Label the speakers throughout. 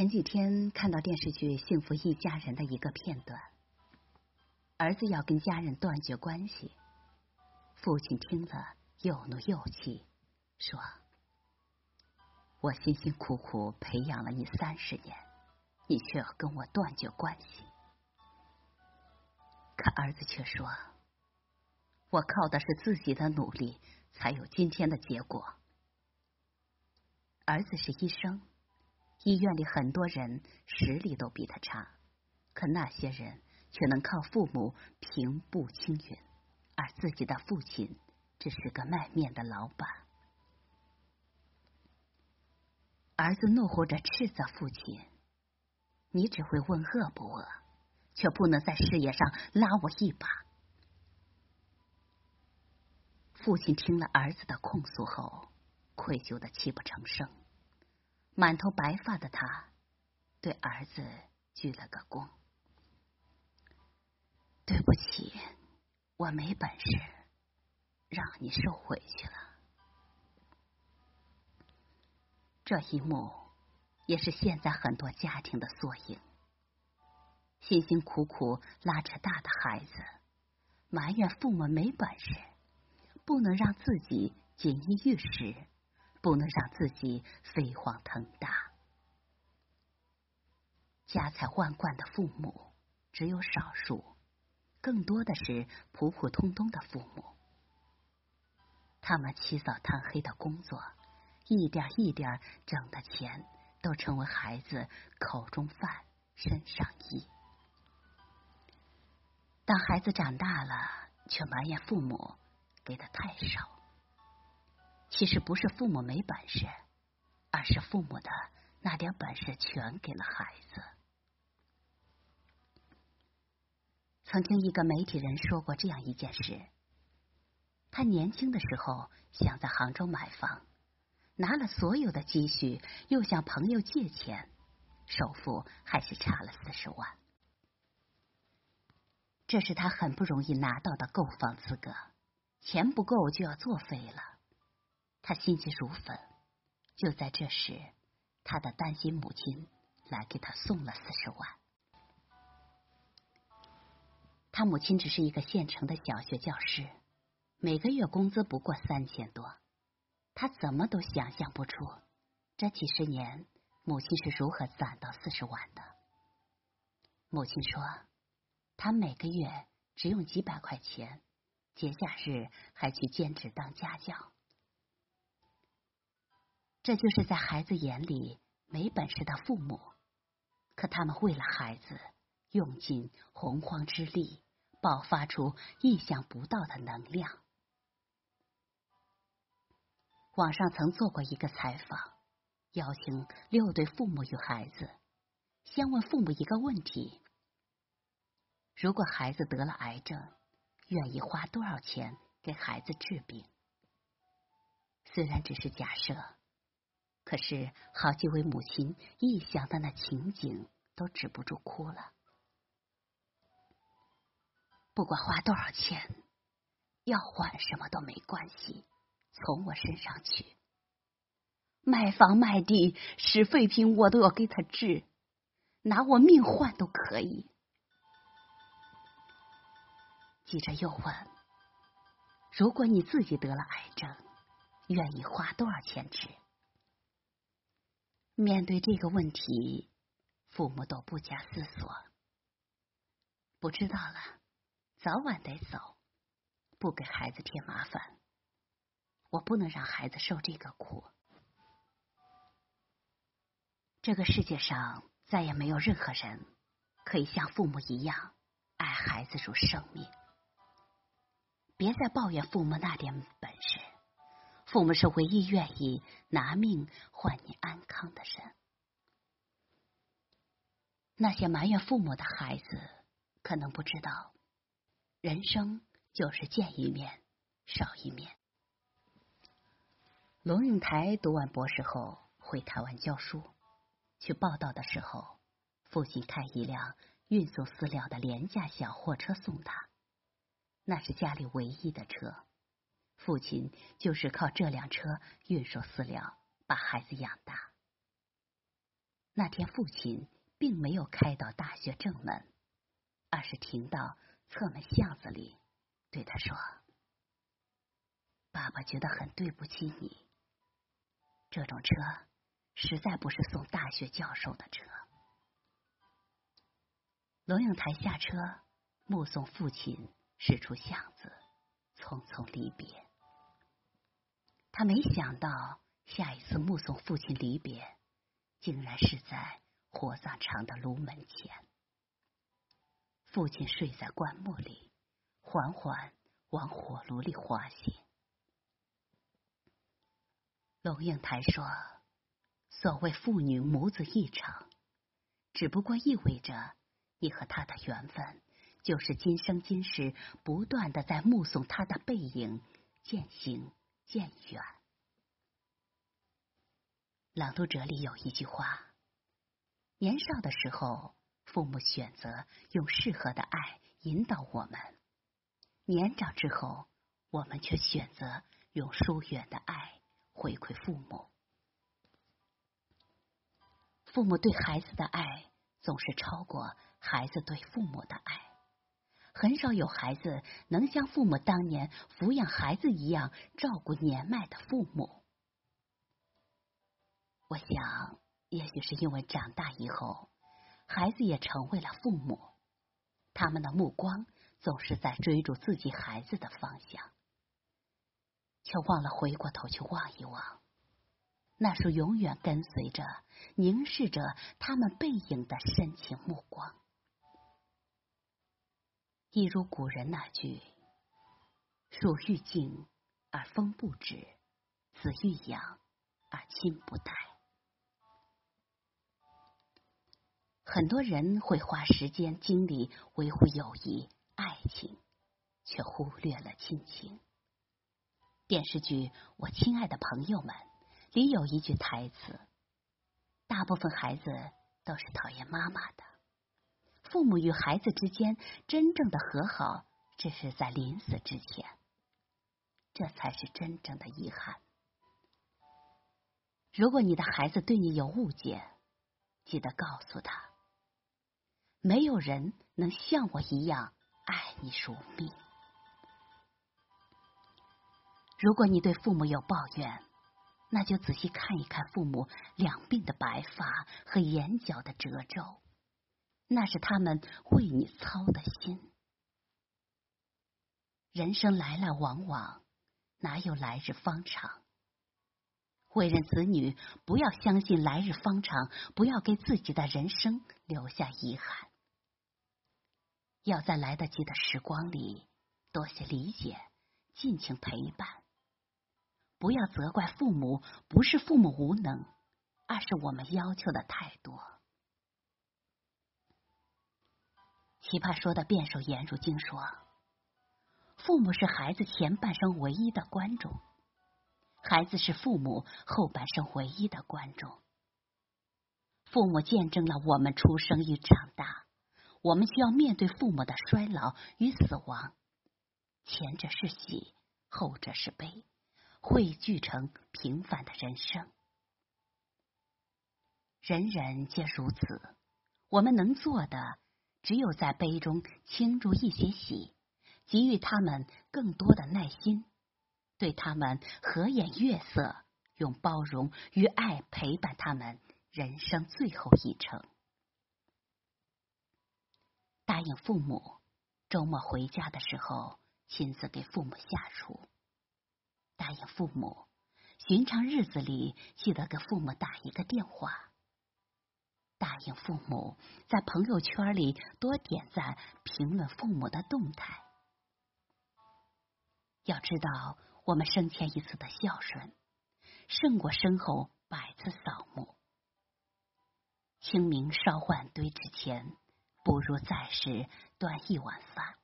Speaker 1: 前几天看到电视剧《幸福一家人》的一个片段，儿子要跟家人断绝关系，父亲听了又怒又气，说：“我辛辛苦苦培养了你三十年，你却要跟我断绝关系。”可儿子却说：“我靠的是自己的努力，才有今天的结果。”儿子是医生。医院里很多人实力都比他差，可那些人却能靠父母平步青云，而自己的父亲只是个卖面的老板。儿子怒吼着斥责父亲：“你只会问饿不饿，却不能在事业上拉我一把。”父亲听了儿子的控诉后，愧疚的泣不成声。满头白发的他，对儿子鞠了个躬：“对不起，我没本事，让你受委屈了。”这一幕也是现在很多家庭的缩影。辛辛苦苦拉扯大的孩子，埋怨父母没本事，不能让自己锦衣玉食。不能让自己飞黄腾达。家财万贯的父母只有少数，更多的是普普通通的父母。他们起早贪黑的工作，一点一点挣的钱，都成为孩子口中饭、身上衣。当孩子长大了，却埋怨父母给的太少。其实不是父母没本事，而是父母的那点本事全给了孩子。曾听一个媒体人说过这样一件事：他年轻的时候想在杭州买房，拿了所有的积蓄，又向朋友借钱，首付还是差了四十万。这是他很不容易拿到的购房资格，钱不够就要作废了。他心急如焚，就在这时，他的单亲母亲来给他送了四十万。他母亲只是一个县城的小学教师，每个月工资不过三千多，他怎么都想象不出，这几十年母亲是如何攒到四十万的。母亲说，他每个月只用几百块钱，节假日还去兼职当家教。这就是在孩子眼里没本事的父母，可他们为了孩子用尽洪荒之力，爆发出意想不到的能量。网上曾做过一个采访，邀请六对父母与孩子，先问父母一个问题：如果孩子得了癌症，愿意花多少钱给孩子治病？虽然只是假设。可是，好几位母亲一想到那情景，都止不住哭了。不管花多少钱，要换什么都没关系，从我身上取。卖房卖地使废品，我都要给他治，拿我命换都可以。记者又问：如果你自己得了癌症，愿意花多少钱治？面对这个问题，父母都不假思索，不知道了，早晚得走，不给孩子添麻烦，我不能让孩子受这个苦。这个世界上再也没有任何人可以像父母一样爱孩子如生命。别再抱怨父母那点本事。父母是唯一愿意拿命换你安康的人。那些埋怨父母的孩子，可能不知道，人生就是见一面少一面。龙应台读完博士后回台湾教书，去报道的时候，父亲开一辆运送饲料的廉价小货车送他，那是家里唯一的车。父亲就是靠这辆车运输饲料，把孩子养大。那天父亲并没有开到大学正门，而是停到侧门巷子里，对他说：“爸爸觉得很对不起你，这种车实在不是送大学教授的车。”龙应台下车，目送父亲驶出巷子，匆匆离别。他没想到，下一次目送父亲离别，竟然是在火葬场的炉门前。父亲睡在棺木里，缓缓往火炉里滑行。龙应台说：“所谓父女母子一场，只不过意味着你和他的缘分，就是今生今世不断的在目送他的背影渐行。”渐远。朗读者里有一句话：年少的时候，父母选择用适合的爱引导我们；年长之后，我们却选择用疏远的爱回馈父母。父母对孩子的爱总是超过孩子对父母的爱。很少有孩子能像父母当年抚养孩子一样照顾年迈的父母。我想，也许是因为长大以后，孩子也成为了父母，他们的目光总是在追逐自己孩子的方向，却忘了回过头去望一望，那束永远跟随着、凝视着他们背影的深情目光。一如古人那句：“树欲静而风不止，子欲养而亲不待。”很多人会花时间精力维护友谊、爱情，却忽略了亲情。电视剧《我亲爱的朋友们》里有一句台词：“大部分孩子都是讨厌妈妈的。”父母与孩子之间真正的和好，只是在临死之前，这才是真正的遗憾。如果你的孩子对你有误解，记得告诉他，没有人能像我一样爱你如命。如果你对父母有抱怨，那就仔细看一看父母两鬓的白发和眼角的褶皱。那是他们为你操的心。人生来来往往，哪有来日方长？为人子女，不要相信来日方长，不要给自己的人生留下遗憾。要在来得及的时光里，多些理解，尽情陪伴。不要责怪父母，不是父母无能，而是我们要求的太多。奇葩说的辩手颜如晶说：“父母是孩子前半生唯一的观众，孩子是父母后半生唯一的观众。父母见证了我们出生与长大，我们需要面对父母的衰老与死亡。前者是喜，后者是悲，汇聚成平凡的人生。人人皆如此，我们能做的。”只有在杯中倾注一些喜，给予他们更多的耐心，对他们和颜悦色，用包容与爱陪伴他们人生最后一程。答应父母，周末回家的时候亲自给父母下厨。答应父母，寻常日子里记得给父母打一个电话。答应父母，在朋友圈里多点赞、评论父母的动态。要知道，我们生前一次的孝顺，胜过身后百次扫墓。清明烧换堆之前，不如在世端一碗饭。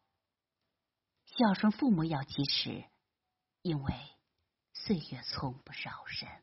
Speaker 1: 孝顺父母要及时，因为岁月从不饶人。